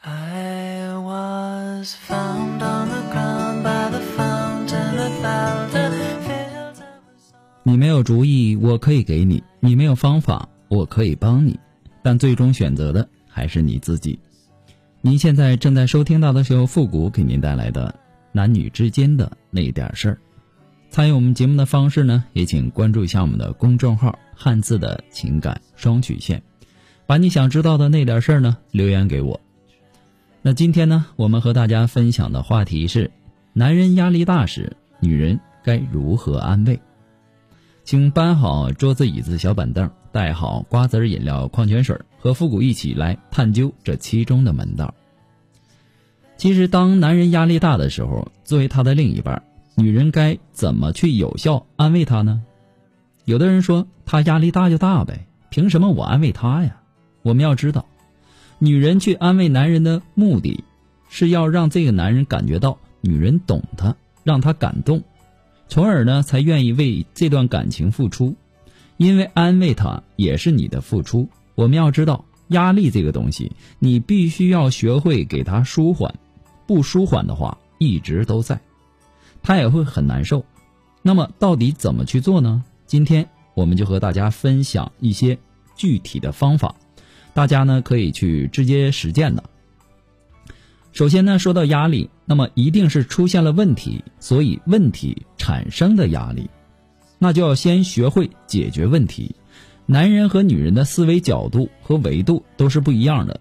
I was found on the ground by the fountain that felt the fields of 你没有主意，我可以给你；你没有方法，我可以帮你。但最终选择的还是你自己。您现在正在收听到的是由复古给您带来的男女之间的那点事儿。参与我们节目的方式呢，也请关注一下我们的公众号“汉字的情感双曲线”，把你想知道的那点事儿呢留言给我。那今天呢，我们和大家分享的话题是：男人压力大时，女人该如何安慰？请搬好桌子、椅子、小板凳，带好瓜子、饮料、矿泉水，和复古一起来探究这其中的门道。其实，当男人压力大的时候，作为他的另一半，女人该怎么去有效安慰他呢？有的人说，他压力大就大呗，凭什么我安慰他呀？我们要知道，女人去安慰男人的目的，是要让这个男人感觉到女人懂他，让他感动。从而呢，才愿意为这段感情付出，因为安慰他也是你的付出。我们要知道，压力这个东西，你必须要学会给他舒缓，不舒缓的话，一直都在，他也会很难受。那么，到底怎么去做呢？今天我们就和大家分享一些具体的方法，大家呢可以去直接实践的。首先呢，说到压力，那么一定是出现了问题，所以问题产生的压力，那就要先学会解决问题。男人和女人的思维角度和维度都是不一样的。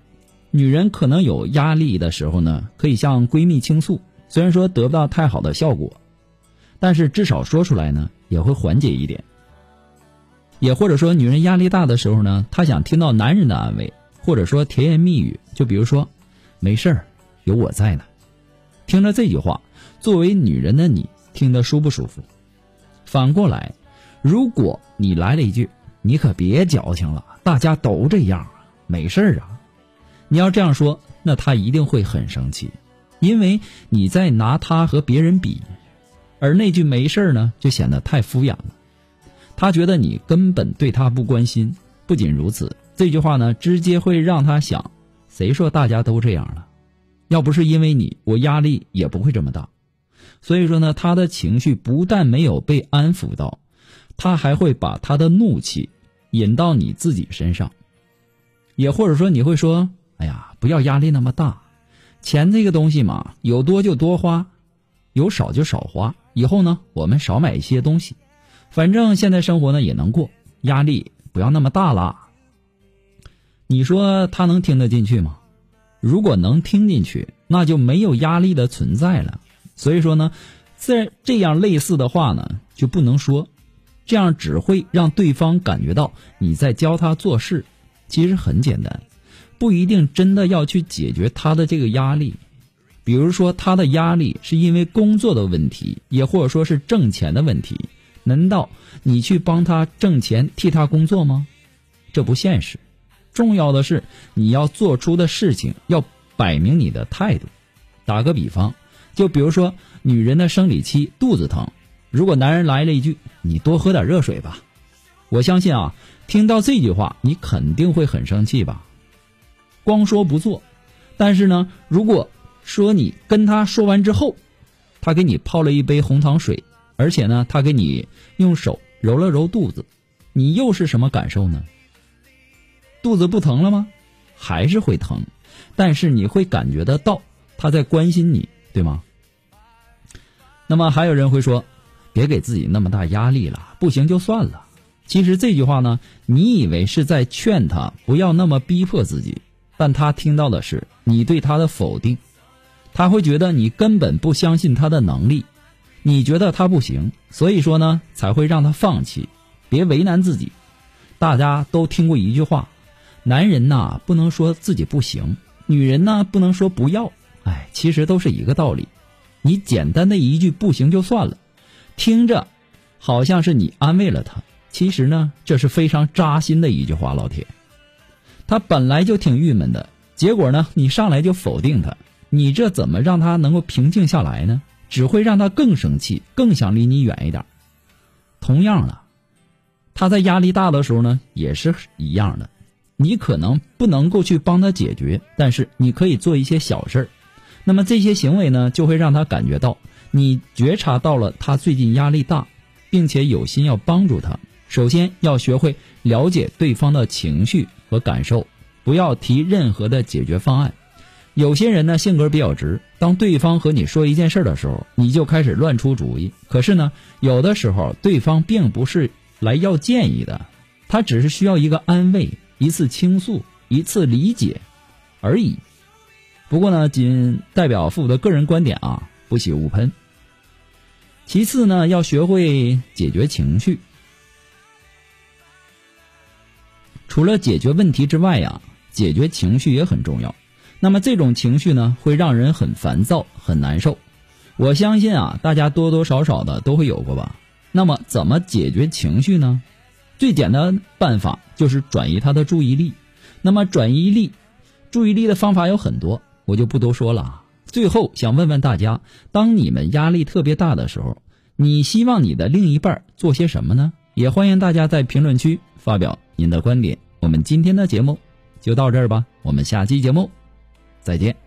女人可能有压力的时候呢，可以向闺蜜倾诉，虽然说得不到太好的效果，但是至少说出来呢，也会缓解一点。也或者说，女人压力大的时候呢，她想听到男人的安慰，或者说甜言蜜语，就比如说，没事儿。有我在呢，听着这句话，作为女人的你听得舒不舒服？反过来，如果你来了一句“你可别矫情了，大家都这样啊，没事儿啊”，你要这样说，那他一定会很生气，因为你在拿他和别人比，而那句“没事儿”呢，就显得太敷衍了。他觉得你根本对他不关心。不仅如此，这句话呢，直接会让他想：谁说大家都这样了？要不是因为你，我压力也不会这么大。所以说呢，他的情绪不但没有被安抚到，他还会把他的怒气引到你自己身上。也或者说，你会说：“哎呀，不要压力那么大，钱这个东西嘛，有多就多花，有少就少花。以后呢，我们少买一些东西，反正现在生活呢也能过，压力不要那么大啦。”你说他能听得进去吗？如果能听进去，那就没有压力的存在了。所以说呢，这这样类似的话呢，就不能说，这样只会让对方感觉到你在教他做事。其实很简单，不一定真的要去解决他的这个压力。比如说，他的压力是因为工作的问题，也或者说是挣钱的问题。难道你去帮他挣钱，替他工作吗？这不现实。重要的是，你要做出的事情要摆明你的态度。打个比方，就比如说女人的生理期肚子疼，如果男人来了一句“你多喝点热水吧”，我相信啊，听到这句话你肯定会很生气吧。光说不做，但是呢，如果说你跟他说完之后，他给你泡了一杯红糖水，而且呢，他给你用手揉了揉肚子，你又是什么感受呢？肚子不疼了吗？还是会疼，但是你会感觉得到他在关心你，对吗？那么还有人会说，别给自己那么大压力了，不行就算了。其实这句话呢，你以为是在劝他不要那么逼迫自己，但他听到的是你对他的否定，他会觉得你根本不相信他的能力，你觉得他不行，所以说呢才会让他放弃。别为难自己，大家都听过一句话。男人呐，不能说自己不行；女人呢，不能说不要。哎，其实都是一个道理。你简单的一句不行就算了，听着好像是你安慰了他，其实呢，这是非常扎心的一句话。老铁，他本来就挺郁闷的，结果呢，你上来就否定他，你这怎么让他能够平静下来呢？只会让他更生气，更想离你远一点。同样的，他在压力大的时候呢，也是一样的。你可能不能够去帮他解决，但是你可以做一些小事儿。那么这些行为呢，就会让他感觉到你觉察到了他最近压力大，并且有心要帮助他。首先要学会了解对方的情绪和感受，不要提任何的解决方案。有些人呢性格比较直，当对方和你说一件事的时候，你就开始乱出主意。可是呢，有的时候对方并不是来要建议的，他只是需要一个安慰、一次倾诉、一次理解而已。不过呢，仅代表父母的个人观点啊，不喜勿喷。其次呢，要学会解决情绪。除了解决问题之外呀，解决情绪也很重要。那么这种情绪呢，会让人很烦躁、很难受。我相信啊，大家多多少少的都会有过吧。那么怎么解决情绪呢？最简单办法就是转移他的注意力。那么转移力、注意力的方法有很多，我就不多说了。最后想问问大家，当你们压力特别大的时候，你希望你的另一半做些什么呢？也欢迎大家在评论区发表您的观点。我们今天的节目就到这儿吧，我们下期节目。再见。